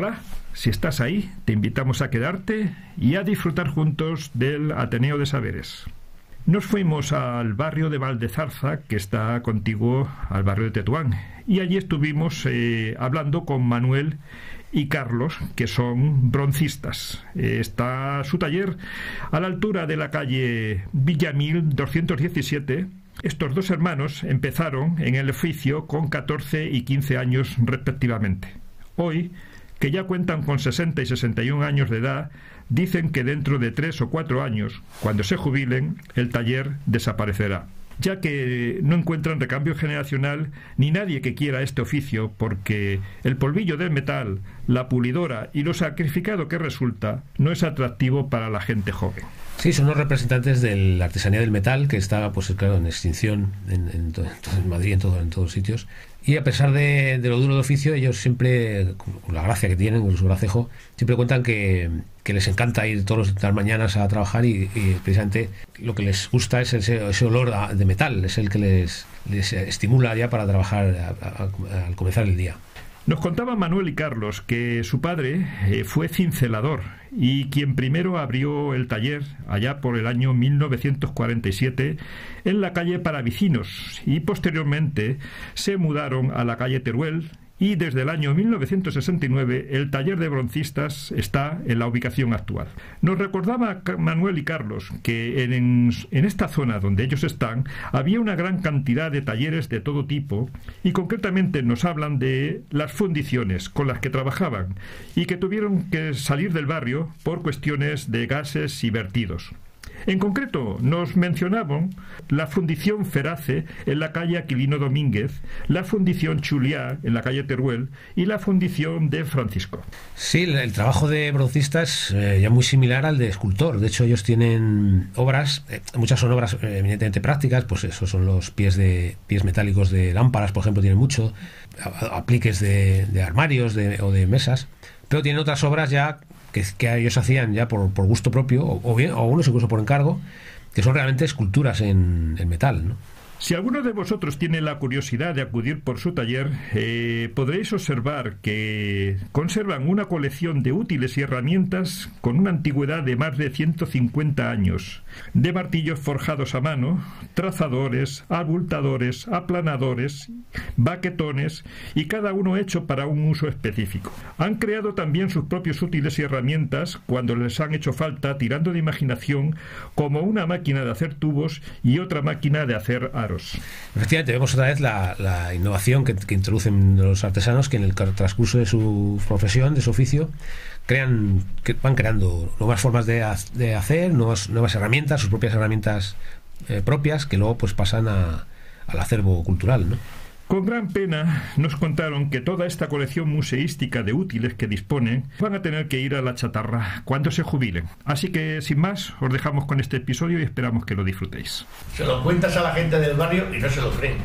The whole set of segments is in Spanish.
Hola, si estás ahí, te invitamos a quedarte y a disfrutar juntos del Ateneo de Saberes. Nos fuimos al barrio de Valdezarza, que está contiguo al barrio de Tetuán, y allí estuvimos eh, hablando con Manuel y Carlos, que son broncistas. Eh, está su taller a la altura de la calle Villamil 217. Estos dos hermanos empezaron en el oficio con 14 y 15 años respectivamente. Hoy, que ya cuentan con 60 y 61 años de edad, dicen que dentro de tres o cuatro años, cuando se jubilen, el taller desaparecerá ya que no encuentran recambio generacional ni nadie que quiera este oficio, porque el polvillo del metal, la pulidora y lo sacrificado que resulta no es atractivo para la gente joven. Sí, son los representantes de la artesanía del metal que está, pues claro, en extinción en, en, Madrid, en, todo, en todos sitios. Y a pesar de, lo duro de oficio, ellos siempre, con la gracia que tienen, con su gracejo, siempre cuentan que, les encanta ir todas las mañanas a trabajar y, precisamente lo que les gusta es ese, olor de metal, es el que les estimula ya para trabajar al comenzar el día. Nos contaban Manuel y Carlos que su padre eh, fue cincelador y quien primero abrió el taller allá por el año 1947 en la calle Paravicinos y posteriormente se mudaron a la calle Teruel y desde el año 1969 el taller de broncistas está en la ubicación actual. Nos recordaba Manuel y Carlos que en, en, esta zona donde ellos están había una gran cantidad de talleres de todo tipo y concretamente nos hablan de las fundiciones con las que trabajaban y que tuvieron que salir del barrio por cuestiones de gases y vertidos. En concreto, nos mencionaban la fundición Ferace en la calle Aquilino Domínguez, la fundición Chuliá en la calle Teruel y la fundición de Francisco. Sí, el trabajo de broncista es eh, ya muy similar al de escultor. De hecho, ellos tienen obras, eh, muchas son obras eh, eminentemente prácticas, pues esos son los pies de pies metálicos de lámparas, por ejemplo, tienen mucho, apliques de, armarios o de mesas, pero tienen otras obras ya que, ellos hacían ya por, por gusto propio, o, bien, o algunos incluso por encargo, que son realmente esculturas en, en metal, ¿no? Si alguno de vosotros tiene la curiosidad de acudir por su taller, eh, podréis observar que conservan una colección de útiles y herramientas con una antigüedad de más de 150 años, de martillos forjados a mano, trazadores, abultadores, aplanadores, baquetones y cada uno hecho para un uso específico. Han creado también sus propios útiles y herramientas cuando les han hecho falta tirando de imaginación como una máquina de hacer tubos y otra máquina de hacer Efectivamente, vemos otra vez la, innovación que, introducen los artesanos que en el transcurso de su profesión, de su oficio, crean, que van creando nuevas formas de, de hacer, nuevas, nuevas herramientas, sus propias herramientas eh, propias, que luego pues pasan a, al acervo cultural, ¿no? Con gran pena nos contaron que toda esta colección museística de útiles que disponen van a tener que ir a la chatarra cuando se jubilen. Así que, sin más, os dejamos con este episodio y esperamos que lo disfrutéis. Se lo cuentas a la gente del barrio y no se lo creen.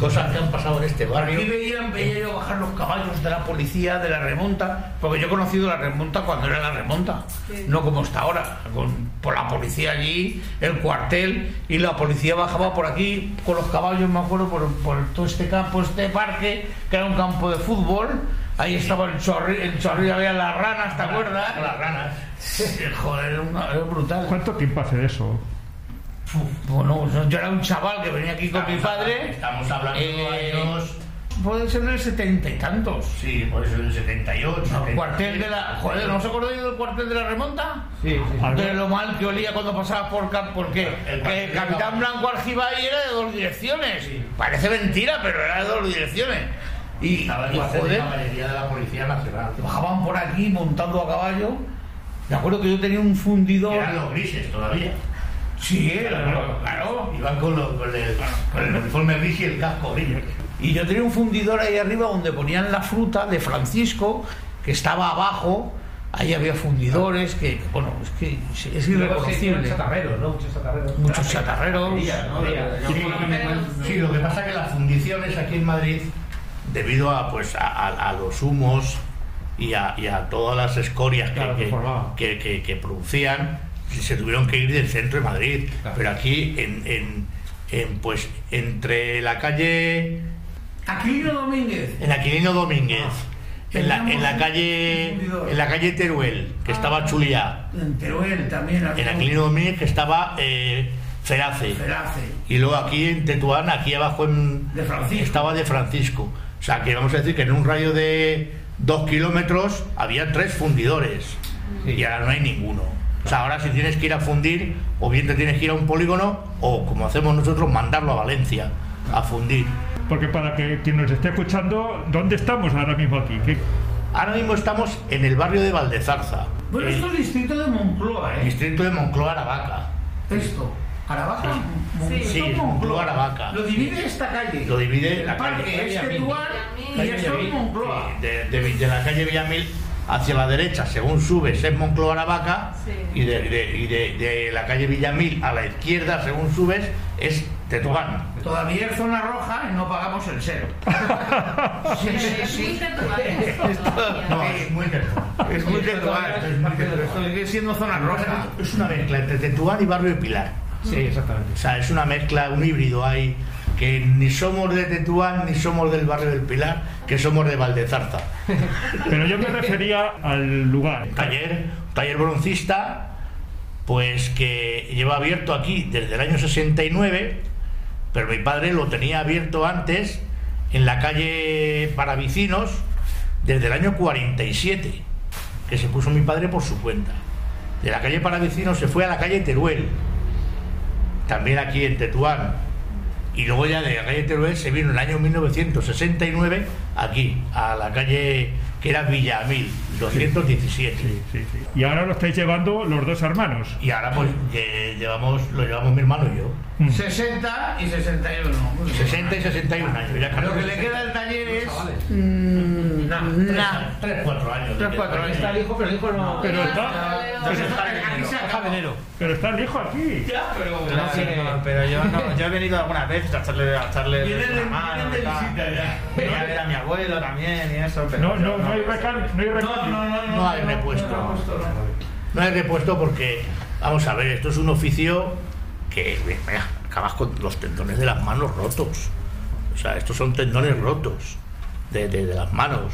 Cosas que han pasado en este barrio. Aquí veían, veía yo bajar los caballos de la policía, de la remonta, porque yo he conocido la remonta cuando era la remonta, sí. no como está ahora, con, por la policía allí, el cuartel, y la policía bajaba por aquí con los caballos, me acuerdo, por, por todo este campo, este parque, que era un campo de fútbol. Ahí estaba el chorrillo, el chorrillo había las ranas, ¿te acuerdas? Las ranas. Joder, era, una, era brutal. ¿Cuánto tiempo hace de eso? Bueno, yo era un chaval que venía aquí con estamos mi padre. Estamos hablando eh, de años. Puede ser del setenta y tantos. Sí, puede ser del 78. No, 70. cuartel de la. Joder, ¿no os acordáis del cuartel de la remonta? Sí, sí. De lo mal que olía cuando pasaba por camp. Porque el, el, el Capitán Blanco Argibay era de dos direcciones. Sí. Parece mentira, pero era de dos direcciones. Y, Estaba y joder, de la mayoría de la Policía Nacional. Bajaban por aquí montando a caballo. Me acuerdo que yo tenía un fundidor. Eran los grises todavía. Sí, claro, claro. Iban con, lo, con, el, con el uniforme gris y el casco gris. Y yo tenía un fundidor ahí arriba donde ponían la fruta de Francisco, que estaba abajo, ahí había fundidores, que, bueno, es que es irreconocible. chatarreros, ¿no? Muchos chatarreros. Muchos chatarreros. Sí, lo que pasa es que las fundiciones aquí en Madrid, debido a, pues, a, a- a los humos y a, y a todas las escorias que, Claro, que que, formaban. que- que- que producían, se tuvieron que ir del centro de Madrid. Claro. Pero aquí, en, en- en, pues, entre la calle, Aquilino Domínguez. en Aquilino Domínguez, en, la, en la calle, en la calle Teruel, que estaba Chuliá, En Teruel también. en Aquilino Domínguez, que estaba eh, Ferace. Ferace. Y luego aquí en Tetuán, aquí abajo en, De Francisco. estaba de Francisco. O sea, que vamos a decir que en un radio de dos kilómetros había tres fundidores. Y ahora no hay ninguno. O sea, ahora si tienes que ir a fundir, o bien te tienes que ir a un polígono, o como hacemos nosotros, mandarlo a Valencia a fundir. Porque para que quien nos esté escuchando, ¿dónde estamos ahora mismo aquí? ¿Qué- Ahora mismo estamos en el barrio de Valdezarza, Bueno, esto es distrito de Moncloa, ¿eh? distrito de Moncloa, Aravaca. Esto. Aravaca, Sí, es Moncloa, Aravaca. Lo divide esta calle. Lo divide el la parque calle. es Tetuán y Calle esto es Villamil, Moncloa. sí, de, de- de la calle Villamil hacia la derecha, según subes, es Moncloa Aravaca, Sí. y, de, de- y de- de la calle Villamil a la izquierda, según subes, es Tetuán. Todavía es zona roja y no pagamos el cero. sí, sí, Es muy sí. No, es muy Tetuán. Es muy Tetuán. Sigue siendo zona roja. Es una mezcla entre Tetuán y Barrio de Pilar. Sí, exactamente. O sea, es una mezcla, un híbrido ahí, que ni somos de Tetuán ni somos del barrio del Pilar, que somos de Valdezarza. Pero yo me refería al lugar. Taller, taller broncista, pues que lleva abierto aquí desde el año 69, pero mi padre lo tenía abierto antes en la calle Paravicinos desde el año 47, que se puso mi padre por su cuenta. De la calle Paravicinos se fue a la calle Teruel, también aquí en Tetuán. Y luego ya de la calle Teruel se vino en el año 1969 aquí, a la calle que era Villamil, 217. Sí, sí, sí. Y ahora lo estáis llevando los dos hermanos. Y ahora pues lle- llevamos, lo llevamos mi hermano y yo. Mm. 60 y 61. Muy bien. 60 y 61 años. Ya Lo que le queda al taller es. Mm, nada. 3, 4 años. Tres, cuatro años. Está el hijo, pero el hijo no. Pero está, pero está el hijo aquí. Ya, pero. Pero, no, pero- pero yo, no, yo he venido algunas veces a echarle, a echarle Vienen mano. de visita ya. Venía a ver a mi abuelo también y eso. Pero No, no, no hay recambio. No hay recambio. No, no, no. No hay repuesto. no hay repuesto, no. No hay repuesto porque, vamos a ver, esto es un oficio que acabas con los tendones de las manos rotos. O sea, estos son tendones rotos de, de- de las manos.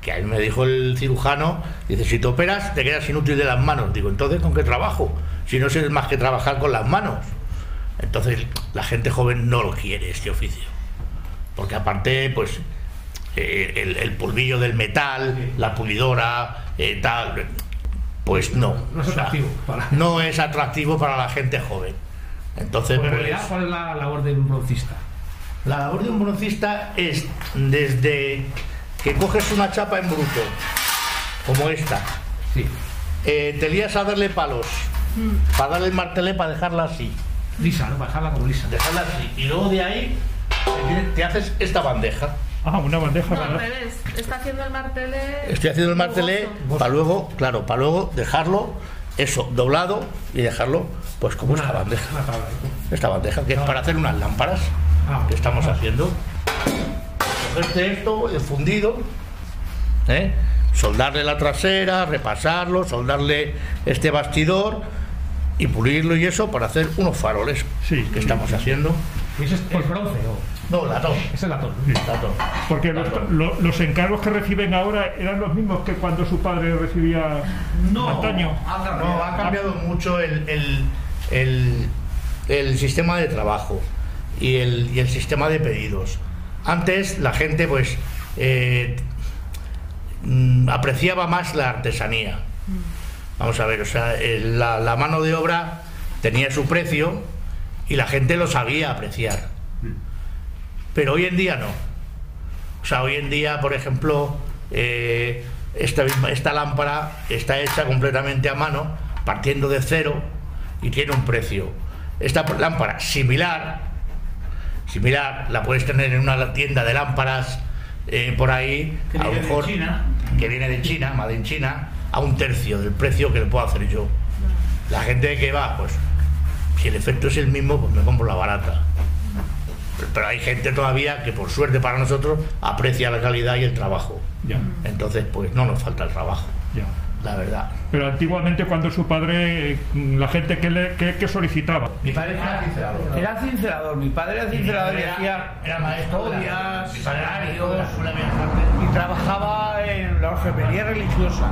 Que a mí me dijo el cirujano, dice, si te operas te quedas inútil de las manos. Digo, entonces, ¿con qué trabajo? Si no sé más que trabajar con las manos. Entonces, la gente joven no lo quiere, este oficio. Porque aparte, pues, eh, el, el polvillo del metal, la pulidora, eh, tal, pues no. No es O sea, atractivo para- no es atractivo para la gente joven. Entonces, en pues, realidad, ¿cuál es la labor de un broncista? la labor de un broncista es desde que coges una chapa en bruto, como esta, Sí. eh, te lías a darle palos, para darle el martelé para dejarla así, Lisa, ¿no? Para dejarla como lisa. dejarla así, y luego de ahí te, te haces esta bandeja. Ah, una bandeja. No, al para- revés. Está haciendo el martelé. Estoy haciendo el martelé para luego, claro, para luego dejarlo eso doblado y dejarlo pues como esta bandeja. Una tabla. ¿no? Esta bandeja que es para hacer unas lámparas Ah, que estamos ah. haciendo. Cogerte esto, el fundido, ¿eh? soldarle la trasera, repasarlo, soldarle este bastidor y pulirlo y eso para hacer unos faroles Sí. que estamos haciendo. ¿Y eso es el bronce o...? No, latón. Es el latón. latón. Porque los, lo- los encargos que reciben ahora eran los mismos que cuando su padre recibía No, antaño. ha cambiado. No, ha cambiado mucho el, el- el- el sistema de trabajo y el, y el sistema de pedidos. Antes la gente pues eh, mm, apreciaba más la artesanía. Vamos a ver, o sea, el- la, la mano de obra tenía su precio y la gente lo sabía apreciar. Pero hoy en día no. O sea, hoy en día, por ejemplo, eh, esta, esta lámpara está hecha completamente a mano, partiendo de cero y tiene un precio. Esta lámpara similar, similar, la puedes tener en una tienda de lámparas eh, por ahí, Que a lo mejor China. que viene de China, más en China, a un tercio del precio que le puedo hacer yo. La gente que va, pues, si el efecto es el mismo, pues me compro la barata. Pero hay gente todavía que por suerte para nosotros aprecia la calidad y el trabajo. Ya, Entonces, pues no nos falta el trabajo, ya. La verdad. Pero antiguamente cuando su padre, mm, la gente que, le, que, que solicitaba. Mi padre era cincelador. Era cincelador, mi padre era cincelador y Era- hacía era maestro era salarios, y trabajaba en la orfebrería religiosa.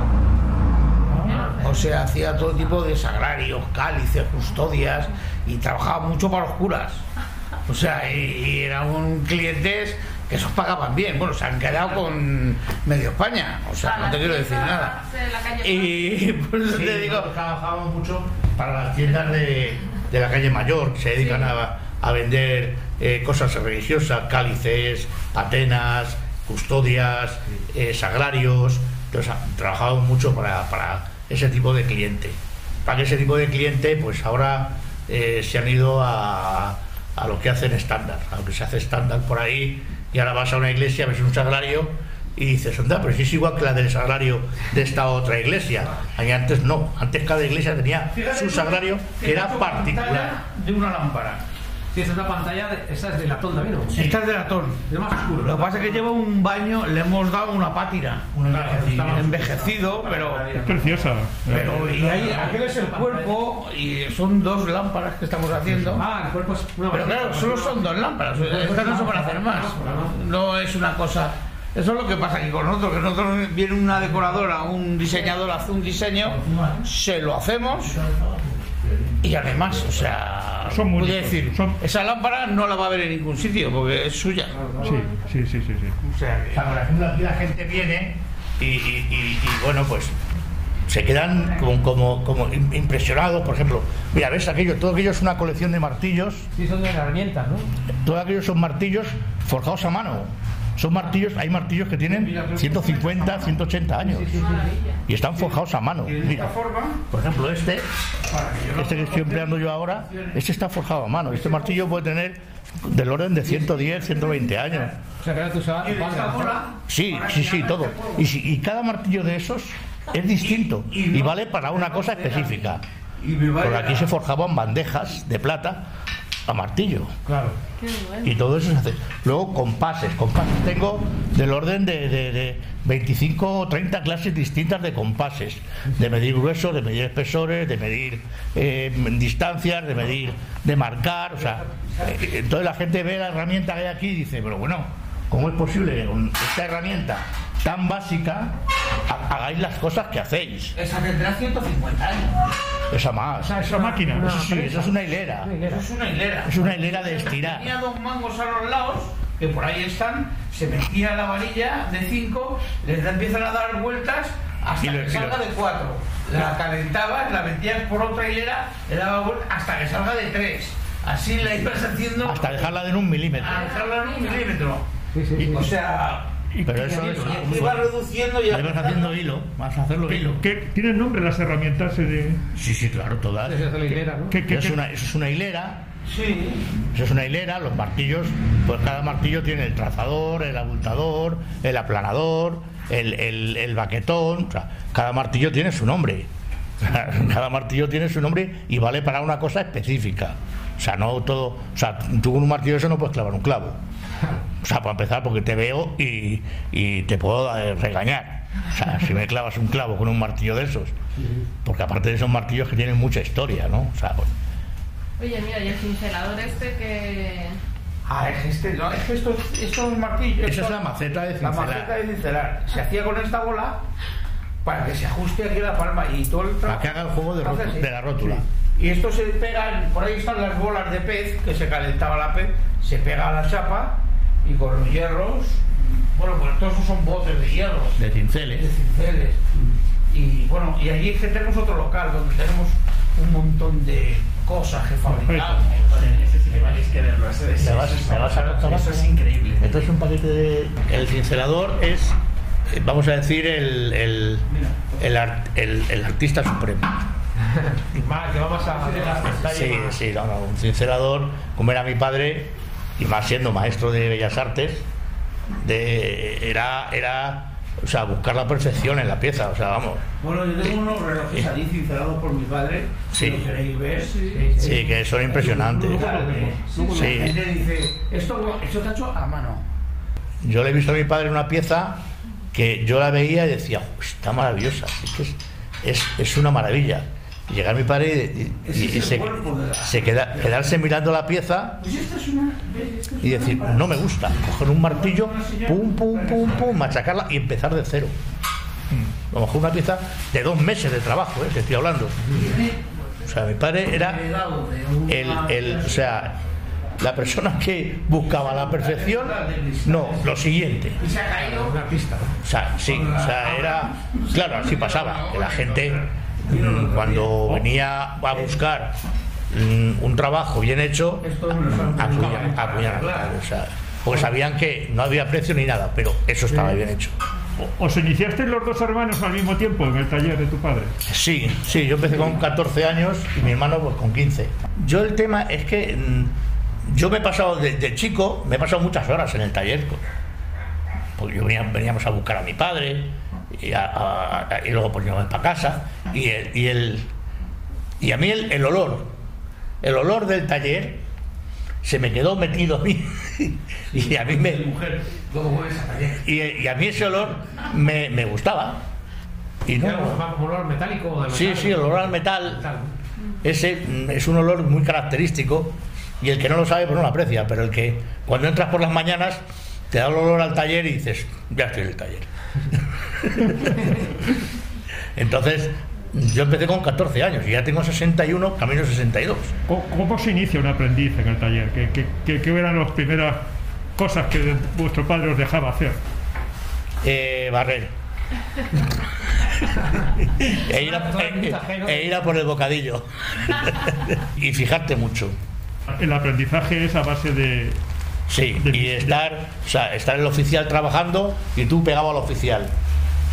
O sea, hacía todo tipo de sagrarios, cálices, custodias y trabajaba mucho para los curas. O sea, y, y eran un clientes que esos pagaban bien. Bueno, se han quedado con medio España. O sea, no te quiero decir nada. Y por eso Sí, te digo, trabajamos mucho para las tiendas de, de la calle Mayor, que se dedican a, a vender eh, cosas religiosas, cálices, patenas, custodias, eh, sagrarios. Entonces, a- trabajamos mucho para, para ese tipo de cliente. Para ese tipo de cliente, pues ahora eh, se han ido a, a lo que hacen estándar, a lo que se hace estándar por ahí, y ahora vas a una iglesia, ves un sagrario y dices, anda, pero si es igual que la del sagrario de esta otra iglesia. Y antes no, antes cada iglesia tenía su sagrario que era particular. de una lámpara. Sí, esa es una pantalla, de- esa es de latón también, ¿no? Esta es de latón. Es más oscuro. Lo que pasa es que lleva un baño, le hemos dado una pátira. Está envejecido, pero. Es preciosa. Pero, y ahí, aquel es el cuerpo y son dos lámparas que estamos haciendo. Ah, el cuerpo es una Pero claro, solo son dos lámparas, estas no se van a hacer más. No es una cosa. Eso es lo que pasa aquí con nosotros, que nosotros viene una decoradora, un diseñador hace un diseño, se lo hacemos y además, o sea, Son muy decir, son- esa lámpara no la va a ver en ningún sitio porque es suya. Sí, sí, sí, sí. sí. O sea, que- por ejemplo, aquí la gente viene y, y- y- y, bueno, pues se quedan como, como, como im- impresionados. Por ejemplo, mira, ves aquello, todo aquello es una colección de martillos, Sí, son de herramientas, ¿no? todos aquellos son martillos forjados a mano. Son martillos, hay martillos que tienen 150, 180 años y están forjados a mano. y Mira, por ejemplo, este, este que estoy empleando yo ahora, este está forjado a mano. Este martillo puede tener del orden de 110, 120 años. O sea, que ahora tú sabes. y de esta bola, Sí, sí, sí, todo. Y, si- y cada martillo de esos es distinto y vale para una cosa específica. y Porque aquí se forjaban bandejas de plata a martillo. Claro. Y todo eso se hace. Luego compases. Compases tengo del orden de, de- de 25 o 30 clases distintas de compases. De medir grueso, de medir espesores, de medir eh, distancias, de medir, de marcar. O sea, eh, entonces la gente ve la herramienta que hay aquí y dice, pero bueno, ¿cómo es posible que con esta herramienta tan básica hagáis las cosas que hacéis? Esa tendrá 150 años. Esa más. Esa máquina. Eso sí, eso es una hilera. Eso es una hilera. Es una hilera de estirar. Tenía dos mangos a los lados, que por ahí están, se metía la varilla de 5, les da- empiezan a dar vueltas hasta que salga de 4. La calentabas, la metías por otra hilera, le daba vueltas hasta que salga de 3. Así la ibas haciendo Hasta dejarla en un milímetro. a dejarla en un milímetro. Sí, sí, sí. O sea, Pero eso es. y va reduciendo y Ahí vas haciendo hilo, vas a hacerlo hilo. ¿Qué, ¿Tienen nombre las herramientas? de- Sí, sí, claro, todas. Esa es la hilera, ¿no? ¿Qué- qué- Es qué- una, eso es una hilera, Sí, eso es una hilera, los martillos, pues cada martillo tiene el trazador, el abultador, el aplanador, el, el- el baquetón, o sea, cada martillo tiene su nombre. Cada martillo tiene su nombre y vale para una cosa específica. O sea, no todo. O sea, tú con un martillo eso no puedes clavar un clavo. O sea, para empezar, porque te veo y, y te puedo eh, regañar. O sea, si me clavas un clavo con un martillo de esos. Porque aparte de esos martillos que tienen mucha historia, ¿no? O sea, pues, Oye, mira, y el cincelador este que... Ah, es este, no, es que estos, estos martillos. Esa es la maceta de La cincelar. maceta de cincelar. Se hacía con esta bola para que se ajuste aquí la palma y todo el Para que haga el juego de la rótula. Y esto se pega, por ahí están las bolas de pez, que se calentaba la pez, se pega a la chapa y con los hierros, bueno, pues todos esos son botes de hierro, De de cinceles. cinceles. Y bueno, y allí es que tenemos otro local donde tenemos un montón de cosas que fabricamos. Ese sí que tenéis que verlo. Ese, ese- ¿Me vas, ese- me vas a contar Eso es increíble. Entonces un paquete de... El cincelador es, eh, vamos a decir, el, el, el, ar- el- el artista supremo. Que vamos a. Sí, sí, no, no, un cincelador, como era mi padre, y más siendo maestro de Bellas Artes, de, era, era o sea, buscar la perfección en la pieza, o sea, vamos. Bueno, yo tengo unos relojes allí cincelados por mi padre. Sí. Si lo queréis ver. Sí, que son impresionantes. Sí. la gente dice, esto, esto está hecho a mano. Yo le he visto a mi padre una pieza que yo la veía y decía, "Uy, está maravillosa, es, que es, es, es una maravilla. Y llega mi padre y, se, queda, quedarse mirando la pieza y decir, no me gusta, coger un martillo, pum, pum, pum, pum, machacarla y empezar de cero. A lo mejor una pieza de dos meses de trabajo, ¿eh? que estoy hablando. O sea, mi padre era el, o sea, la persona que buscaba la perfección, no, lo siguiente. Y se ha caído. Una pista. O sea, sí, o sea, era. Claro, así pasaba. Que la gente, cuando venía a buscar mm, un trabajo bien hecho, al padre, o sea, porque sabían que no había precio ni nada, pero eso estaba bien hecho. ¿Os iniciasteis los dos hermanos al mismo tiempo en el taller de tu padre? Sí, sí, yo empecé con 14 años y mi hermano pues con 15. Yo el tema es que mm, yo me he pasado de, de chico, me he pasado muchas horas en el taller. pues, Porque yo venía, veníamos a buscar a mi padre y, a- a- a- y luego pues íbamos para casa y el, y el y a mí el, el olor, el olor del taller se me quedó metido a mí y a mí me y, a mí ese olor me, me gustaba y no, olor metálico Sí, sí, el olor al metal. Metal. Ese mm, es un olor muy característico y el que no lo sabe pues no lo aprecia, pero el que cuando entras por las mañanas te da el olor al taller y dices, ya estoy en el taller. Entonces, yo empecé con 14 años y ya tengo 61, camino 62. ¿Cómo, cómo se inicia un aprendiz en el taller? ¿Qué, qué, qué- qué eran las primeras cosas que vuestro padre os dejaba hacer? Eh, barrer. e, ir a, e- e ir a por el bocadillo. y fijarte mucho. El aprendizaje es a base de... Sí, y de- estar, o sea, estar el oficial trabajando y tú pegabas al oficial.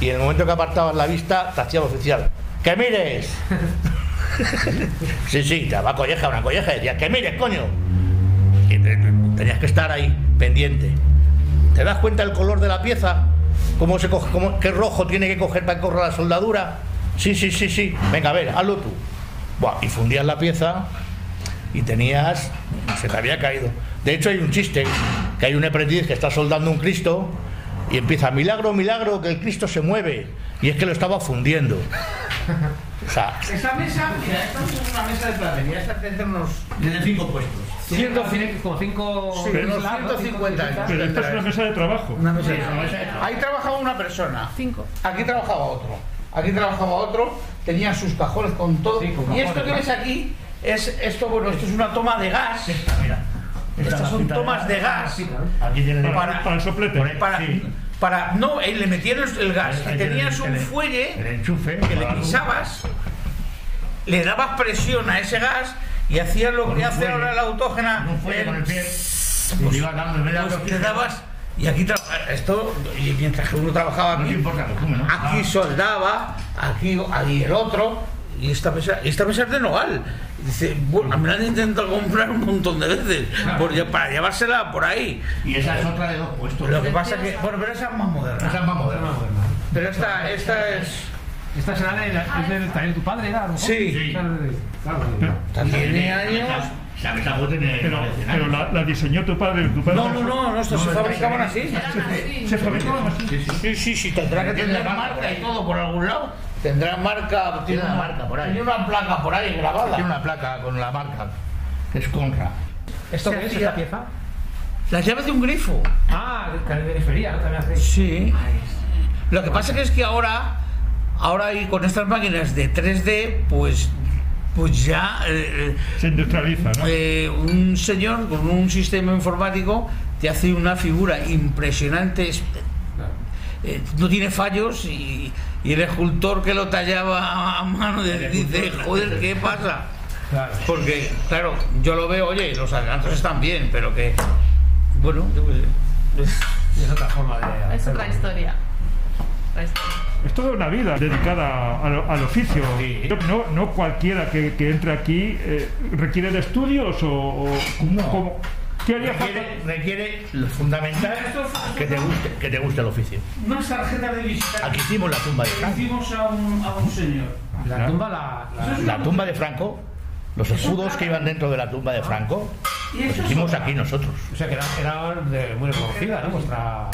Y en el momento que apartabas la vista, te hacía el oficial. ¡Que mires! sí, sí, te daba colleja, una colleja y decías, ¡que mires, coño! Y tenías que estar ahí, pendiente. ¿Te das cuenta del color de la pieza? ¿Cómo se coge, cómo- ¿Qué rojo tiene que coger para que corra la soldadura? Sí, sí, sí, sí. Venga, a ver, hazlo tú. Buah, y fundías la pieza y tenías. se te había caído. De hecho, hay un chiste: que hay un aprendiz que está soldando un Cristo y empieza, milagro, milagro, que el Cristo se mueve. Y es que lo estaba fundiendo. O sea, Esta mesa, mira, esta es una mesa de platería, esta tendrá unos de cinco puestos. Cinco. Sí, unos islas, ¿no? 150 años. Pero esta es una mesa de trabajo. Una mesa de Ahí trabajaba una persona. Cinco. Aquí trabajaba otro. Aquí trabajaba otro. Tenían sus cajones con todo. Con y esto que ves aquí es esto, bueno, esto es una toma de gas. Estas son tomas de gas. aquí tiene Para- Para el soplete. Para, para no, eh, le metían el, gas y tenías un fuelle enchufe que le pisabas, le dabas presión a ese gas y hacías lo que hace ahora la autógena. el- pues, le dabas y aquí esto y mientras que uno trabajaba aquí, aquí soldaba, aquí, aquí el otro y esta mesa, esta mesa es de nogal. Y Dice, bueno, me la han intentado comprar un montón de veces por lle- para llevársela por ahí. Y esa es otra de dos puestos. Lo que pasa que, bueno, pero esa es más moderna. Esa es más moderna. Pero esta, esta es. Esta será de la- es del taller de tu padre, mejor? Sí. Claro, claro, de- Tiene años. Pero, pero la, la diseñó tu padre. Tu padre No, no, no, no, estos se fabricaban así. Sí. Se fabricaban así. Sí, sí, sí, tendrá que tener marca y todo por algún lado. Tendrá marca, tiene una marca por ahí. Tiene una placa por ahí grabada. Tiene una placa con la marca, que es Conra. ¿Esto qué es esta pieza? Las llaves de un grifo. Ah, periferia, ¿no? También hace. Sí. Lo que pasa que es que ahora, ahora hay con estas máquinas de 3D, pues, pues ya eh, Se industrializa, ¿no? eh, un señor con un sistema informático te hace una figura impresionante, es- eh, no tiene fallos y, y el escultor que lo tallaba a mano de- dice, joder, ¿qué pasa? Claro. Porque, claro, yo lo veo, oye, los alcanzos están bien, pero que, bueno, yo qué sé. Es otra forma de. Es otra historia. Es toda una vida dedicada al, al oficio. Sí. No, no cualquiera que, que entre aquí eh, requiere de estudios o, o No. cómo- ¿Qué haría falta? Requiere, requiere lo fundamental que te guste, que te guste el oficio. Unas tarjetas de visita Aquí hicimos la tumba de Franco. hicimos a un, a un señor. La tumba la, la- La tumba de Franco, los escudos que iban dentro de la tumba de Franco, los hicimos aquí nosotros. o sea que era, era de- muy reconocida, ¿no? Vuestra,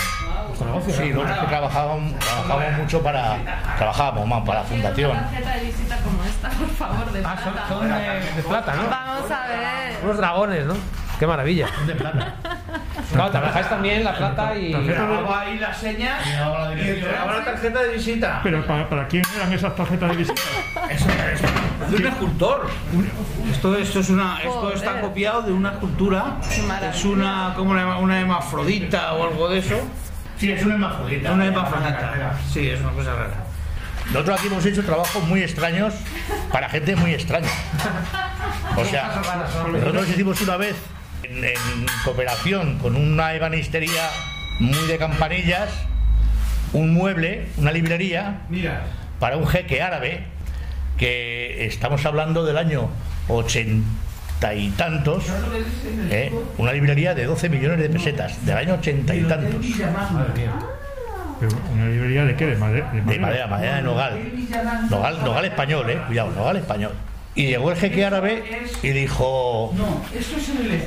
vuestro negocio. Sí, ¿no? nosotros que trabajábamos, trabajábamos mucho para, trabajábamos más para la fundación. Una tarjeta de visita como esta, por favor, de Ah, son, plata. son de, de plata, ¿no? Vamos a ver. Unos dragones, ¿no? Qué maravilla. De plata. Claro, trabajáis también la plata y... Grababa ahí las señas y entregaba la tarjeta de visita. Pero ¿para, para quién eran esas tarjetas de visita? Eso es de un escultor. Esto, esto es una, esto está copiado de una escultura. Es una como una, una hemafrodita o algo de eso. Sí, es una hermafrodita. Una hemafrodita. Sí, es una cosa rara. Nosotros aquí hemos hecho trabajos muy extraños para gente muy extraña. O sea, nosotros hicimos una vez en, en cooperación con una ebanistería muy de campanillas, un mueble, una librería, Mira. para un jeque árabe que estamos hablando del año ochenta y tantos, ¿eh? una librería de 12 millones de pesetas, del año ochenta y tantos, Pero, ¿Una librería de qué? ¿De madera? de madera, madera de nogal, nogal, nogal español, eh, cuidado, nogal español. Y llegó el jeque árabe y dijo,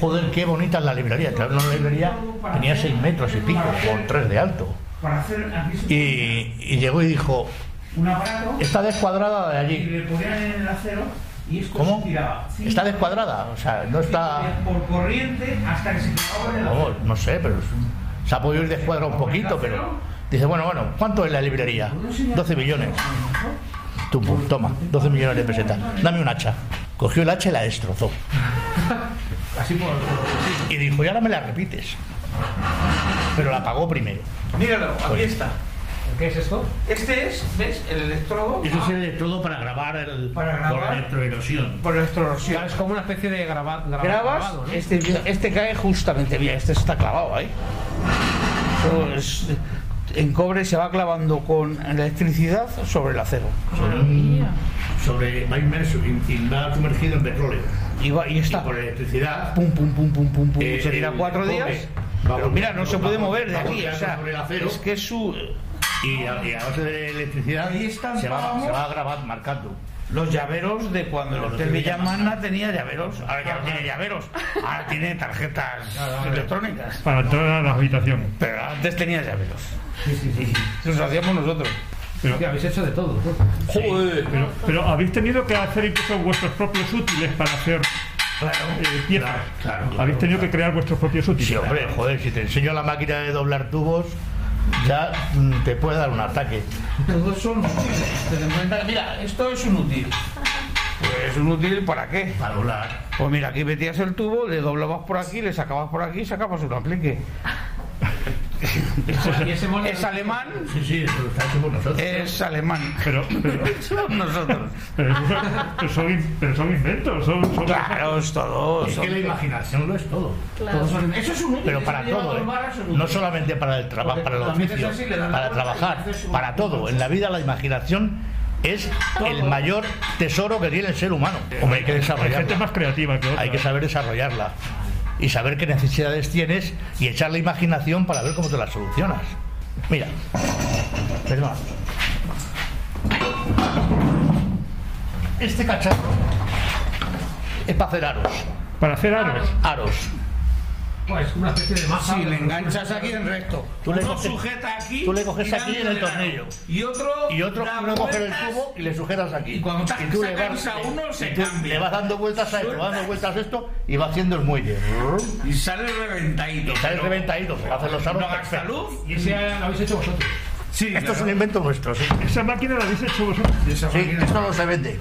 joder, qué bonita es la librería, claro, una librería tenía 6 metros y pico, por 3 de alto. Y, llegó y dijo, está descuadrada de allí. ¿Cómo? Está descuadrada, o sea, no está... por corriente hasta que se No, no sé, pero se ha podido ir descuadrado un poquito, pero... Dice, bueno, bueno, ¿cuánto es la librería? 12 millones. Tú, pum, toma, 12 millones de pesetas. Dame un hacha. Cogió el hacha y la destrozó. Así por... Y dijo, y ahora me la repites. Pero la pagó primero. Míralo, aquí está. ¿Qué es esto? Este es, ¿ves? El electrodo. Eso es el todo para grabar el, Para grabar. por electroerosión. Por electroerosión. Claro, es como una especie de graba- graba- Grabas, grabado, ¿no? este, este cae justamente, mira, este está clavado ahí. Eso es- en cobre se va clavando con electricidad sobre el acero. Sobre, va inmerso y, y va sumergido en petróleo. Y, va, y está. Y por electricidad. Pum, pum, pum, pum, pum, pum. Eh, se tira cuatro cobre días. va Pero mira, no se puede va mover de aquí. O sea, sobre el acero. es que es su. Y a, y a base de electricidad Ahí se va, se va a grabar marcando. Los llaveros de cuando el Los Hotel Hotel Villamana tenía llaveros. Ahora ya no tiene llaveros. Ahora tiene tarjetas electrónicas. Para entrar a la habitación. Pero antes tenía llaveros. Eso lo hacíamos nosotros. Pero, Que habéis hecho de todo. ¿no? Joder. pero, pero habéis tenido que hacer incluso vuestros propios útiles para hacer eh, piezas. claro, claro, habéis tenido que crear vuestros propios útiles. Sí, hombre, joder, si te enseño la máquina de doblar tubos, ya mm, te puede dar un ataque. Todos son útiles. Mira, esto es un útil. Pues un útil para qué? Para doblar. Pues mira, aquí metías el tubo, le doblabas por aquí, le sacabas por aquí y sacabas un aplique. Es alemán, Sí, sí, eso está hecho por nosotros. es alemán. Pero, pero, Son nosotros. pero, pero son pero son inventos. Son, son- Claro, es todo. Es son- que la imaginación lo es todo. todos son- Eso es un útil. Pero para todo, ¿eh? No solamente para el trabajo, para el oficio, eso sí, le dan la para trabajar, para todo. En la vida la imaginación es el mayor tesoro que tiene el ser humano. Hombre, hay que hay gente desarrollarla. más creativa que otra. Hay que saber desarrollarla y saber qué necesidades tienes y echar la imaginación para ver cómo te las solucionas. Mira, perdón. Este cacharro es para hacer aros. Para hacer aros. Aros. Pues una especie de masa. Sí, le enganchas aquí en recto. Tú le Uno coges- sujeta aquí. tú le coges aquí en el tornillo. Y otro. Y otro uno coge el tubo y le sujetas aquí. Y cuando y tú le vas, a uno, se y tú cambia. le vas dando vueltas a esto, vas dando vueltas a esto y va haciendo el muelle. Y sale reventadito. Y sale pero reventadito, se hacen los aros No gasta perfectos. luz. Y ese lo habéis hecho vosotros. Sí, Esto es un invento nuestro, sí. Esa máquina la habéis hecho vosotros. Sí, esto no se vende.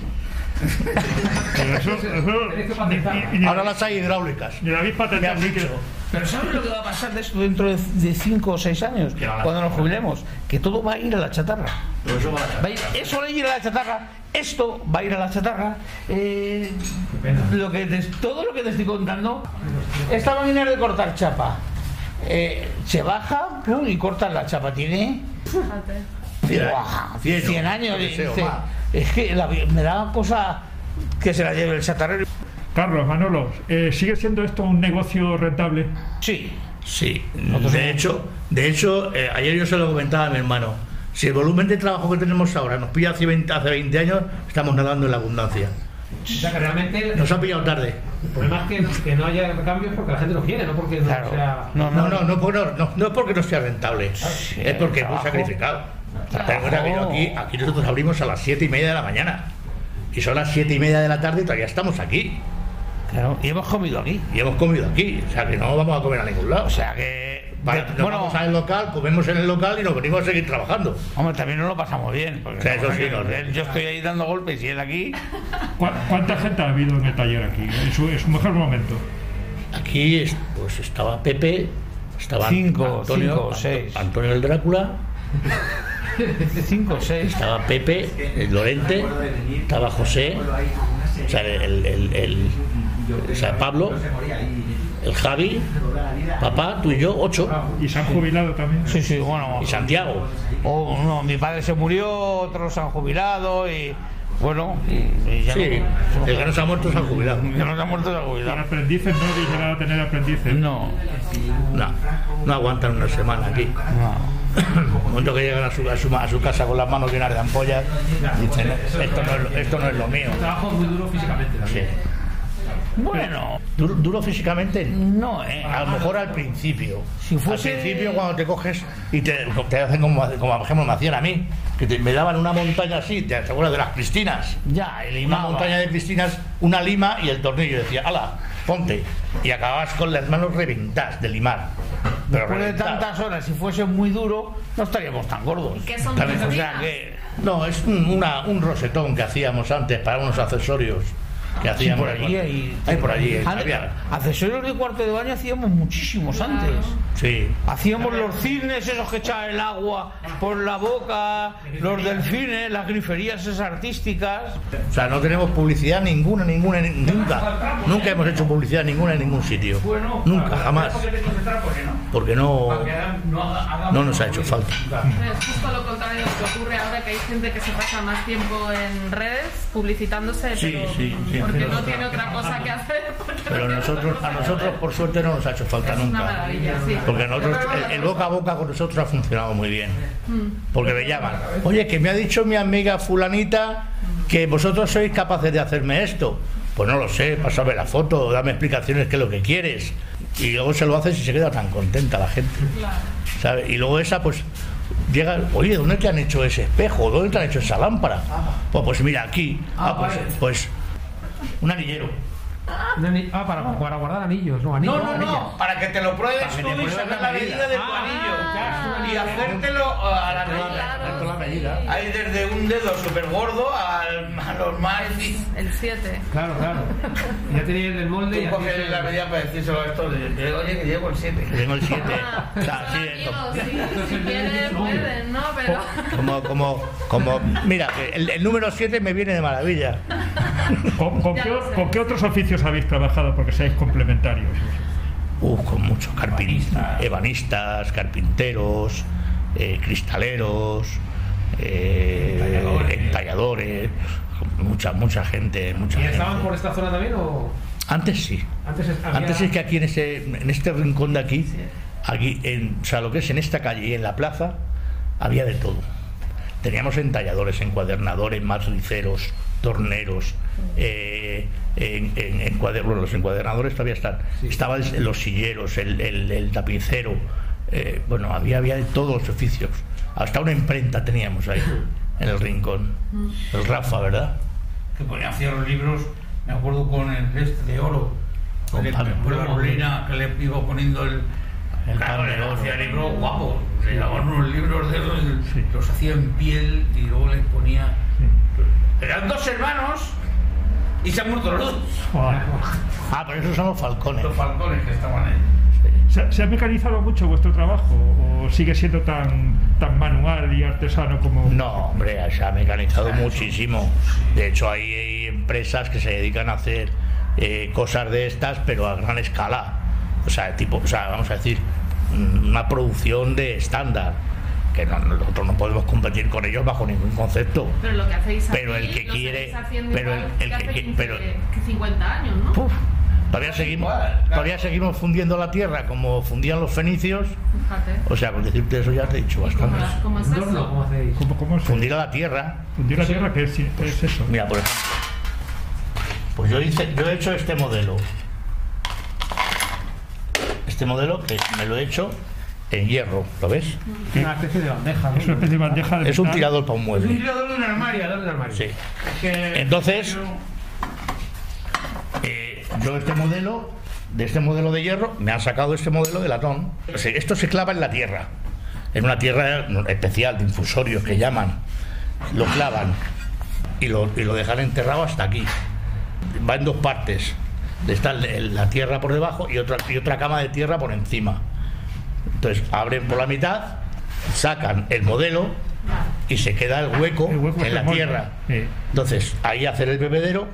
Pero eso, eso- Tenéis que patentar. y- y- y- Ahora las hay hidráulicas. la habéis Me patentado han ni dicho. Pero ¿sabes lo que va a pasar de esto dentro de 5 o 6 años? Cuando nos jubilemos. Que todo va a ir a la chatarra. Pero eso va a Va a ir- eso va a ir a la chatarra. Esto va a ir a la chatarra. Eh, lo que te- todo lo que te estoy contando. Esta máquina de cortar chapa. eh, se baja y cortas la chapa. Tiene Fíjate. Cien Buah, años. Cien, 100 ¿no? años. Dice, es que la- me da cosa que se la lleve el chatarrero. Carlos, Manolo, eh, ¿sigue siendo esto un negocio rentable? Sí, sí. De hecho, de hecho eh, ayer yo se lo comentaba a mi hermano. Si el volumen de trabajo que tenemos ahora nos pilla hace 20, hace 20 años, estamos nadando en la abundancia. O sea, que realmente Nos ha pillado tarde. el problema es que, que no haya cambios porque la gente no quiere, no porque no Claro. sea... No, no, no, no, no, no, no es porque no sea rentable, es porque es muy sacrificado. Pero bueno, pero aquí, aquí nosotros abrimos a las siete y media de la mañana. Y son las siete y media de la tarde y todavía estamos aquí. Claro, y hemos comido aquí. Y hemos comido aquí. O sea que no vamos a comer a ningún lado. O sea que. Vale, nos vamos al local, comemos en el local y nos venimos a seguir trabajando. Hombre, también nos lo pasamos bien. porque O sea, eso la sí, verdad no, que no. Yo estoy ahí dando golpes y él aquí. ¿Cu- ¿Cuánta gente ha habido en el taller aquí? En su, en su mejor momento. Aquí es- pues estaba Pepe, estaba Cinco, Antonio, cinco, Anto- seis. Antonio el Drácula, Cinco o seis. estaba Pepe, el Lorente, estaba José, o sea, el, el- el- o sea, Pablo, el Javi, papá, tú y yo, ocho, ¿Y se han jubilado también? Sí, sí, bueno. y Santiago. O, no, mi padre se murió, otros se han jubilado y. Bueno, y, ya Sí, no. el que no se ha muerto se ha jubilado. El que no se ha muerto se ha ¿Y jubilado. aprendices no llegará a tener aprendices? No, No, no aguantan una semana aquí. no. El momento que llegan a su, a su, a su casa con las manos llenas de ampollas, dicen, esto no es, lo- esto no es lo mío. Trabajo muy duro físicamente Sí. Bueno, Duro, duro físicamente, no, eh. a lo mejor al principio. Si fuese- Al principio cuando te coges y te, te hacen como, como por ejemplo me hacían a mí, que te- me daban una montaña así, ¿te acuerdas de las Cristinas? Ya, el Una montaña de Cristinas, una lima y el tornillo. Y decía, ala, ponte. Y acababas con las manos reventadas de limar. Pero Después de tantas horas, si fuese muy duro, no estaríamos tan gordos. ¿Qué son O sea días? que. No, es un, una- un rosetón que hacíamos antes para unos accesorios que hacíamos. por allí hay. Hay por allí. Accesorios de cuarto de baño hacíamos muchísimos antes. Sí. Hacíamos los cisnes, esos que echaban el agua por la boca, los delfines, las griferías esas artísticas. O sea, no tenemos publicidad ninguna, ninguna, ni- nunca. Nunca hemos hecho publicidad ninguna en ningún sitio. Nunca, jamás. Porque no, no nos ha hecho falta. Es justo lo contrario de lo que ocurre ahora que hay gente que se pasa más tiempo en redes publicitándose, Sí, pero sí, sí, porque pero- no tiene otra cosa que hacer. Pero nosotros, a que nosotros, por suerte, no nos ha hecho falta Es una nunca. maravilla, sí. Porque nosotros, el, el boca a boca con nosotros ha funcionado muy bien. Porque me llaman, oye, que me ha dicho mi amiga fulanita que vosotros sois capaces de hacerme esto. Pues no lo sé, pásame la foto, dame explicaciones qué es lo que quieres. Y luego se lo haces y se queda tan contenta la gente. ¿sabe? Y luego esa, pues, llega, oye, ¿dónde te han hecho ese espejo? ¿Dónde te han hecho esa lámpara? Pues, pues mira, aquí. Ah, pues, pues, un anillero. Ah, para, para guardar anillos, no anillos. anillas. para que te lo pruebes Para tú y sacar la la medida. medida de tu Ah, anillo. Y hacértelo a la medida. La medida. Hay desde un dedo súper gordo al, a los más. El 7. Claro, claro. Ya tenías el molde y Tú coges se- la medida para decírselo a esto. de- de, Oye, que llevo el 7. Tengo el 7. Ah, O sea, son sí, sí, si quieren pueden, ¿no? Pero como, como, como, mira, el, el número 7 me viene de maravilla. ¿Con, con qué, con qué otros oficios habéis trabajado? Porque seáis complementarios. Uh, con muchos carpintistas, ebanistas, carpinteros, eh, cristaleros, eh, entalladores, mucha, mucha gente, mucha ¿Y estaban gente. por esta zona también o...? Antes sí. Antes es- había- Antes es que aquí en este, en este rincón de aquí, aquí en, o sea, lo que es en esta calle y en la plaza, había de todo. Teníamos entalladores, encuadernadores, matriceros, torneros, eh, en, en- bueno, los encuadernadores todavía están. Estaban los silleros, el, el- el tapicero, eh, bueno, había, había de todos los oficios. Hasta una imprenta teníamos ahí, en el rincón. El Rafa, ¿verdad? que ponía los libros, me acuerdo con el este de oro, Con la oro. rolina que le iba poniendo el, El claro, le oro. hacía libros guapos, le daban unos libros de esos, los hacía en piel y luego les ponía. Eran dos hermanos y se han muerto los dos. Ah, pero esos son los falcones. los falcones que estaban ahí. ¿Se, se ha mecanizado mucho vuestro trabajo o sigue siendo tan, tan manual y artesano como... No, hombre, se ha mecanizado muchísimo. De hecho, hay, hay empresas que se dedican a hacer eh, cosas de estas, pero a gran escala. O sea, tipo, o sea, vamos a decir, una producción de estándar. Que no- nosotros no podemos competir con ellos bajo ningún concepto. Pero lo que hacéis Pero aquí el que lo quiere- pero el- el que que- 15 pero- que 50 años, ¿no? Puf, todavía seguimos, todavía seguimos fundiendo la tierra como fundían los fenicios. Fíjate. O sea, con decirte eso ya te he dicho ¿Y cómo, bastante. la- cómo es Un horno, eso? ¿cómo hacéis? ¿Cómo, cómo se Fundir a la tierra. fundir la tierra? ¿Qué es, qué es eso? Mira, por ejemplo. Pues yo, hice, yo he hecho este modelo. Este modelo que me lo he hecho en hierro, ¿lo ves? Una especie de bandeja. ¿no? Es una especie de bandeja de Es un tirador para un Es un mueble. tirador de un armario. De armario. Sí. Entonces- Eh, yo este modelo, de este modelo de hierro, me han sacado este modelo de latón. Esto se clava en la tierra, en una tierra especial de infusorios que llaman. Lo clavan y lo, y lo dejan enterrado hasta aquí. Va en dos partes. Está la tierra por debajo y otra, y otra cama de tierra por encima. Entonces abren por la mitad, sacan el modelo y se queda el hueco, El hueco en la tierra. Sí. Entonces, ahí hacen el bebedero,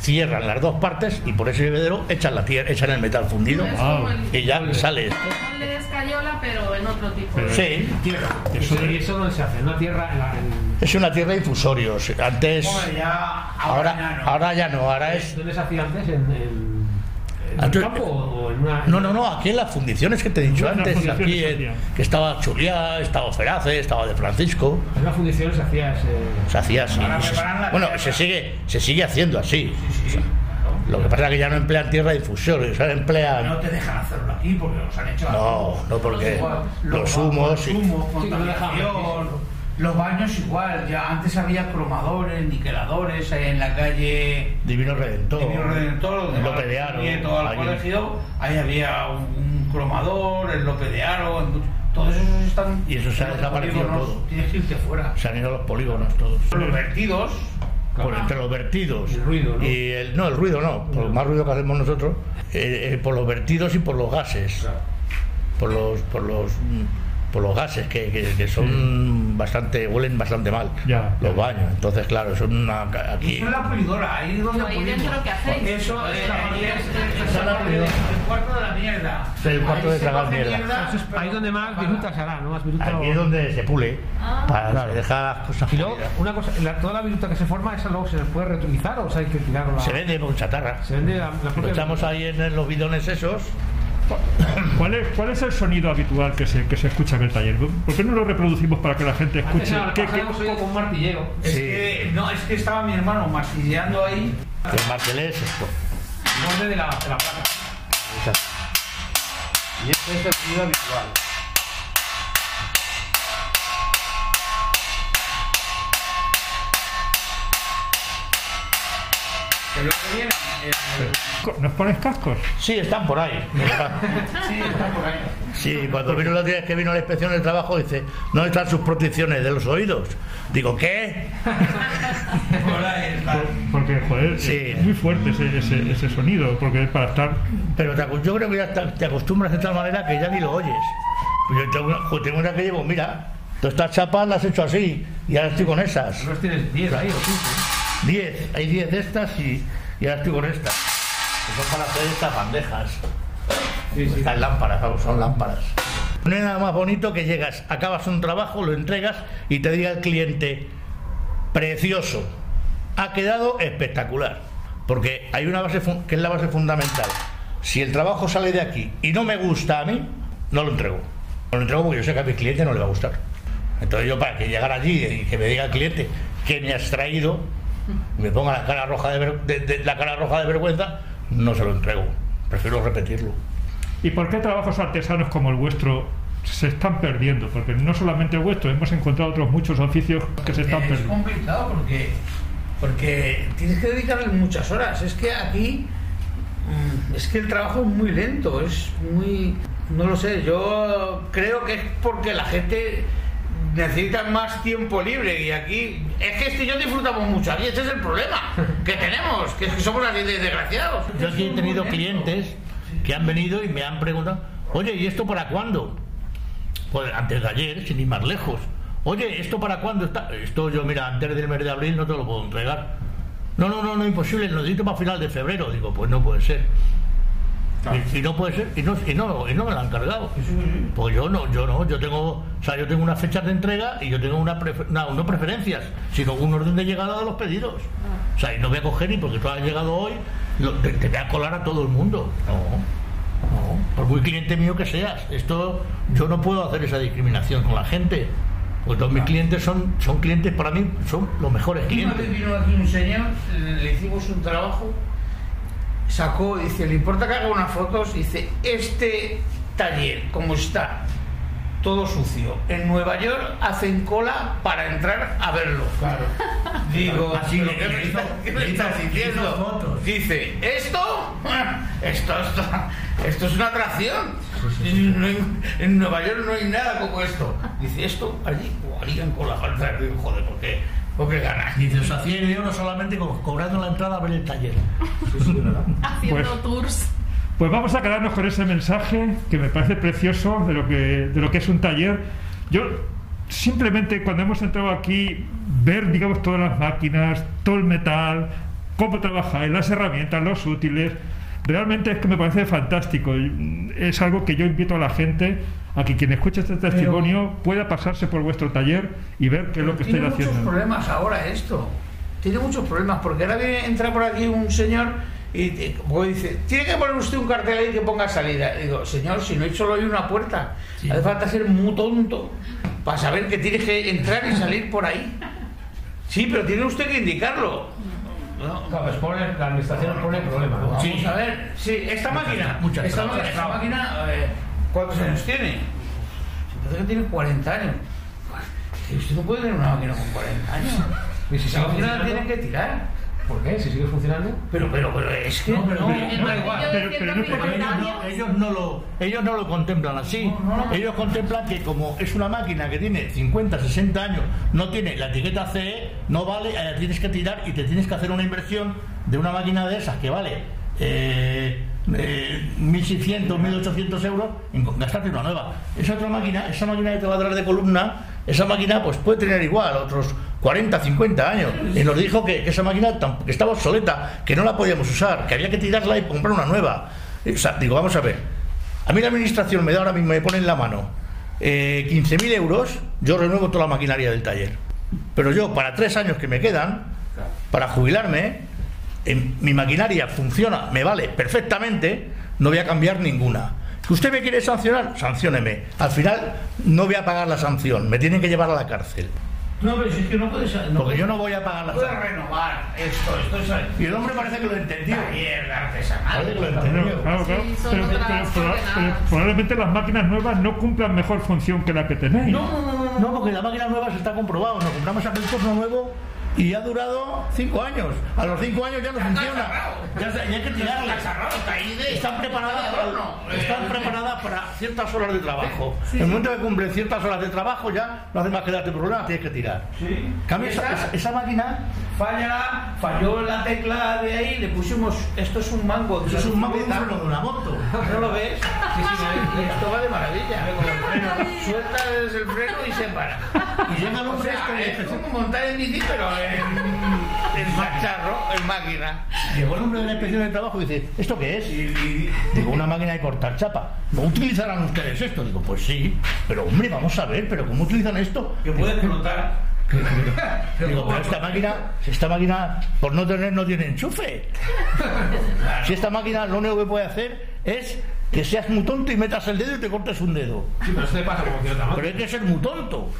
cierran las dos partes y por ese bebedero echan la tierra, echan el metal fundido el y ya sale esto. de escayola, pero en otro tipo. Pero- Sí, Tierra. Eso ¿Y eso dónde se hace? ¿En una tierra? En la, en- es una tierra de infusorios. Antes, ya, ahora, ya no. ahora ya no, ahora es. ¿Dónde se hacía antes? ¿En, en, en Antes- el campo o en una.? No, no, no, aquí en las fundiciones que te he dicho las antes, fundiciones aquí en- que estaba Chuliá, estaba Ferace, estaba de Francisco, En una fundición se hacía ese. se hacía así. Se- preparar la bueno, se sigue, se sigue haciendo así. Sí, sí, claro. Lo que pasa es que ya no emplean tierra de infusorios, ahora No emplean. te dejan hacerlo aquí porque los han hecho. No, no porque los humos. y- humos, no contaminación, Los baños igual, ya antes había cromadores, niqueladores ahí en la calle Divino Redentor, Divino Redentor, donde Lope de Aro, al ahí- colegio, ahí había un, un cromador, el Lope de Aro, todos esos están. Y eso se ha desaparecido todo. Tienes que irte fuera. se han ido los polígonos todos. Los vertidos, Por entre los vertidos. El ruido, ¿no? Y el, no, el ruido no, por el más ruido que hacemos nosotros, eh, eh, por los vertidos y por los gases. Por los, por los, mm, por los gases que, que- que son bastante, huelen bastante mal. Ya, los ya. baños. Entonces, claro, son una, aquí. eso es la pulidora, ahí es donde Ahí pulimos. dentro que hacéis. Eso es, es- es- es la pulidora. el cuarto de la mierda. El cuarto Ahí de tragar coge mierda. Eso es ahí donde más viruta se hará, ¿no? Más viruta. Aquí o- es donde se pule Ah. para dejar las cosas Y luego, pulidas. una cosa, la- toda la viruta que se forma, ¿esa luego se puede reutilizar o sea, hay que tirarla? Se vende con chatarra. Se vende la, la Lo echamos ahí en los bidones esos. ¿Cuál es, ¿Cuál es el sonido habitual que se, que se escucha en el taller? ¿Por qué no lo reproducimos para que la gente escuche? ¿Qué- qué- oído con martillero. Es Sí. que, no, es que estaba mi hermano martilleando ahí. El martelés, esto. El borde de la, de la placa. Y este es el sonido habitual. Que luego viene. eh, ¿Nos pones cascos? Sí, están por ahí. sí, está por ahí. Sí, cuando vino la vez que vino la inspección del trabajo, dice, ¿dónde están sus protecciones de los oídos? Digo, ¿qué? Por ahí está. Porque, joder, Sí. es muy fuerte ese, ese, ese sonido, porque es para estar... Pero yo creo que ya te, acostumbras de tal manera que ya ni lo oyes. Pues yo tengo una, tengo una que llevo, mira, todas estas chapas las he hecho así y ahora estoy con esas. ¿No tienes 10 ahí o 15? 10, hay 10 de estas y, y ahora estoy con estas. Que son para hacer estas bandejas. Sí, sí. Estas lámparas, vamos, son lámparas. No hay nada más bonito que llegas, acabas un trabajo, lo entregas y te diga el cliente, precioso, ha quedado espectacular. Porque hay una base que es la base fundamental. Si el trabajo sale de aquí y no me gusta a mí, no lo entrego. No lo entrego porque yo sé que a mi cliente no le va a gustar. Entonces yo para que llegara allí y que me diga el cliente que me has traído, y me ponga la cara roja de, ver- de- de- la cara roja de vergüenza, no se lo entrego. Prefiero repetirlo. ¿Y por qué trabajos artesanos como el vuestro se están perdiendo? Porque no solamente el vuestro, hemos encontrado otros muchos oficios que se están Es perdiendo. complicado porque, porque tienes que dedicarle muchas horas. Es que aquí mm, es que el trabajo es muy lento, es muy... No lo sé, yo creo que es porque la gente necesita más tiempo libre y aquí es que este y yo disfrutamos mucho aquí, este es el problema que tenemos, que es que somos así de desgraciados. Yo aquí he tenido clientes que han venido y me han preguntado, oye, ¿y esto para cuándo? Pues antes de ayer, sin ir más lejos. Oye, ¿esto para cuándo está? Esto yo, mira, antes del mes de abril no te lo puedo entregar. No, no, no, no, imposible, lo necesito para final de febrero. Digo, pues no puede ser. Y, y no puede ser, y no, y no, y no me la han cargado. Pues yo no, yo no, yo tengo, o sea, yo tengo unas fechas de entrega y yo tengo una, prefer- no, no preferencias, sino un orden de llegada de los pedidos. O sea, y no voy a coger ni porque tú has llegado hoy, lo- te, te voy a colar a todo el mundo. No, no, por muy cliente mío que seas. Esto, yo no puedo hacer esa discriminación con la gente. Porque todos mis clientes son, son clientes para mí, son los mejores Una vez clientes. vino aquí un señor, le hicimos un trabajo, sacó, dice, ¿le importa que haga unas fotos? Dice, este taller, como está, todo sucio, en Nueva York hacen cola para entrar a verlo. Claro. Digo, Así ¿pero le- qué le me hizo- estás- qué me le hizo- estás le hizo diciendo? Dice, ¿esto? Esto, esto, esto es una atracción. No hay- en Nueva York no hay nada como esto. Dice, esto allí, o harían cola para entrar. Digo, joder, ¿por qué? ¿Por qué ganas? Dice, os hacía euros solamente co- cobrando la entrada a ver el taller. Haciendo Pues- tours. Pues vamos a quedarnos con ese mensaje que me parece precioso de lo que, de lo que es un taller. Yo simplemente cuando hemos entrado aquí, ver digamos todas las máquinas, todo el metal, cómo trabajáis, las herramientas, los útiles, realmente es que me parece fantástico. Mm, Es algo que yo invito a la gente a que quien escuche este testimonio pueda pasarse por vuestro taller y ver qué es lo que Tiene estáis muchos haciendo. problemas ahora esto. Tiene muchos problemas porque ahora viene, entra por aquí un señor y dice, tiene que poner usted un cartel ahí que ponga salida. Y digo, señor, si no hay solo hay una puerta. Hace falta ser muy tonto para saber que tiene que entrar y salir por ahí. Sí, pero tiene usted que indicarlo. No, Claro, pues pone, la administración pone problema. ¿no? Vamos a ver, sí, esta máquina, muchas esta, máquina, esta máquina, eh, ¿cuántos años tiene? Parece que tiene 40 años. Usted no puede tener una máquina con 40 años. ¿Y si Esa máquina la funcionando? tiene que tirar. ¿Por qué? Si sigue funcionando. Pero, pero, pero es que No, pero no, mira, da Entonces, igual. yo pero- de pero no- 150 Ellos no, años. ellos no lo, ellos no lo contemplan así. Ellos contemplan que como es una máquina que tiene 50, 60 años, no tiene la etiqueta CE, no vale, eh, tienes que tirar y te tienes que hacer una inversión de una máquina de esas que vale eh, eh, 1.600, 1.800 euros en gastarte una nueva. Esa otra máquina, esa máquina que te va a dar de columna, esa máquina pues puede tener igual otros 40, 50 años. Y nos dijo que, esa máquina que estaba obsoleta, que no la podíamos usar, que había que tirarla y comprar una nueva. O sea, digo, vamos a ver. A mí la administración me da ahora mismo, me pone en la mano eh, 15.000 euros, yo renuevo toda la maquinaria del taller. Pero yo, para tres años que me quedan, para jubilarme, mi maquinaria funciona, me vale perfectamente, no voy a cambiar ninguna. Si usted me quiere sancionar, sancióneme. Al final no voy a pagar la sanción, me tienen que llevar a la cárcel. No, pero si es que no puedes. No Porque puedes- yo no voy a pagar la puedes sanción. renovar esto, esto es Y el hombre parece que lo entendió. taller artesanal. Parece que lo entendió. claro, claro. Sí, son Pero- otras pero- pero- coordenadas. pero probablemente las máquinas nuevas no cumplan mejor función que la que tenéis. No, no, no, no, no, porque la máquina nueva se está comprobado. Nos compramos aquel torno nuevo y ha durado cinco años. A los cinco años ya no funciona. Ya, ya hay que tirarla. Están preparadas para, están preparadas para ciertas horas de trabajo. En el momento que cumplen ciertas horas de trabajo ya no hace más que darte problemas, tienes que tirar. Cambio, esa máquina Falla, falló la tecla de ahí, le pusimos, esto es un mango. de eso es un mango de un bicicleta. freno de una moto. ¿No lo ves? Sí, sí, y esto va de maravilla. Sueltas el freno y se para. Y llega el hombre es como montar en bici, pero en, en macharro, en máquina. Llegó el hombre de la inspección de trabajo y dice, ¿esto qué es? Digo, una máquina de cortar chapa. ¿No utilizarán ustedes esto? Digo, pues sí. Pero hombre, vamos a ver, ¿pero cómo utilizan esto? Que puede explotar. Digo, pero esta máquina, si esta máquina, por no tener, no tiene enchufe. Si esta máquina lo único que puede hacer es que seas muy tonto y metas el dedo y te cortes un dedo. Sí, pero eso te pasa como otra Pero hay que ser muy tonto.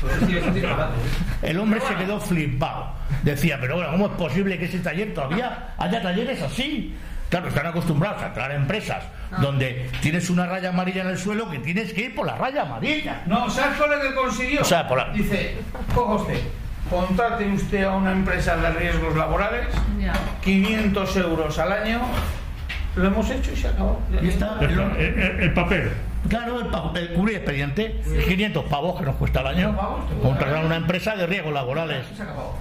Pues ¿eh? El hombre se quedó flipado. Decía, pero bueno, ¿cómo es posible que ese taller todavía haya talleres así? Claro, están acostumbrados a entrar a empresas donde tienes una raya amarilla en el suelo que tienes que ir por la raya amarilla. No, ¿sabes cuál es el que consiguió? O sea, por la- Dice, coja usted, contrate usted a una empresa de riesgos laborales, Ya. 500 euros al año, lo hemos hecho y se acabó. Y está, El, el- el- el- el papel. claro, el, pa- el cubrir expediente, 500 pavos que nos cuesta al año, contratar a una empresa de riesgos laborales. Se acabó.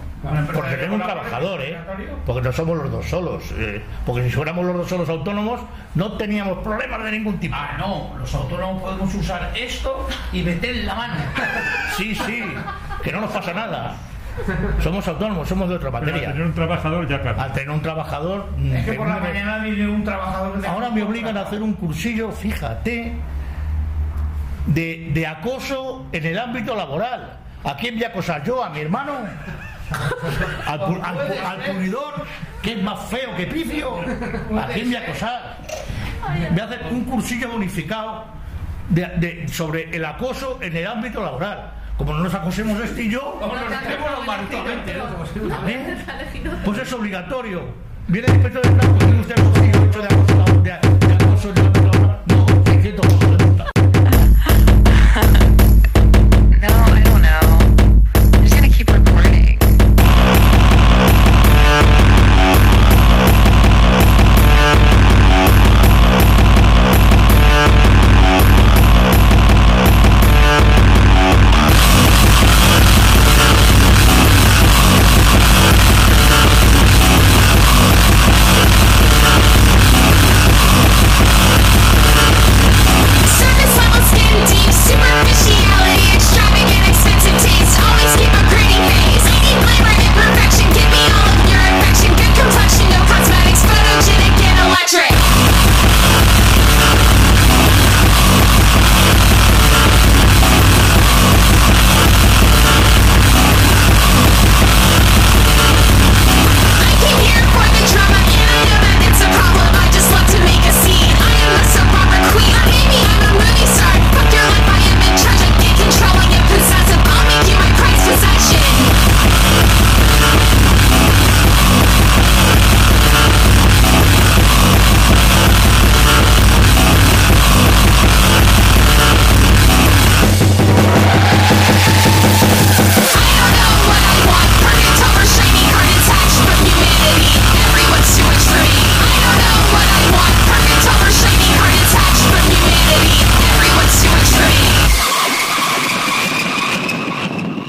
Porque tengo un trabajador, ¿eh? Porque no somos los dos solos. eh, Porque si fuéramos los dos solos autónomos, no teníamos problemas de ningún tipo. Ah, no, los autónomos podemos usar esto y meter la mano. Sí, sí, que no nos pasa nada. Somos autónomos, somos de otra Pero al materia. tener un trabajador ya cambia. Al tener un trabajador. Es que por la mm, mañana viene un trabajador Ahora me obligan a hacer un cursillo, fíjate, de, de acoso en el ámbito laboral. ¿A quién voy a acosar yo? ¿A mi hermano? Al, pu al, pu al, que es más feo que pifio, a quién voy a acosar. Voy a hacer un cursillo bonificado de, de, sobre el acoso en el ámbito laboral. Como no nos acosemos este y yo, como nos hacemos los maritones. Pues es obligatorio. Viene el inspector de trabajo, tiene usted un hecho de acoso, de, de acoso en el ámbito laboral. No, 600 de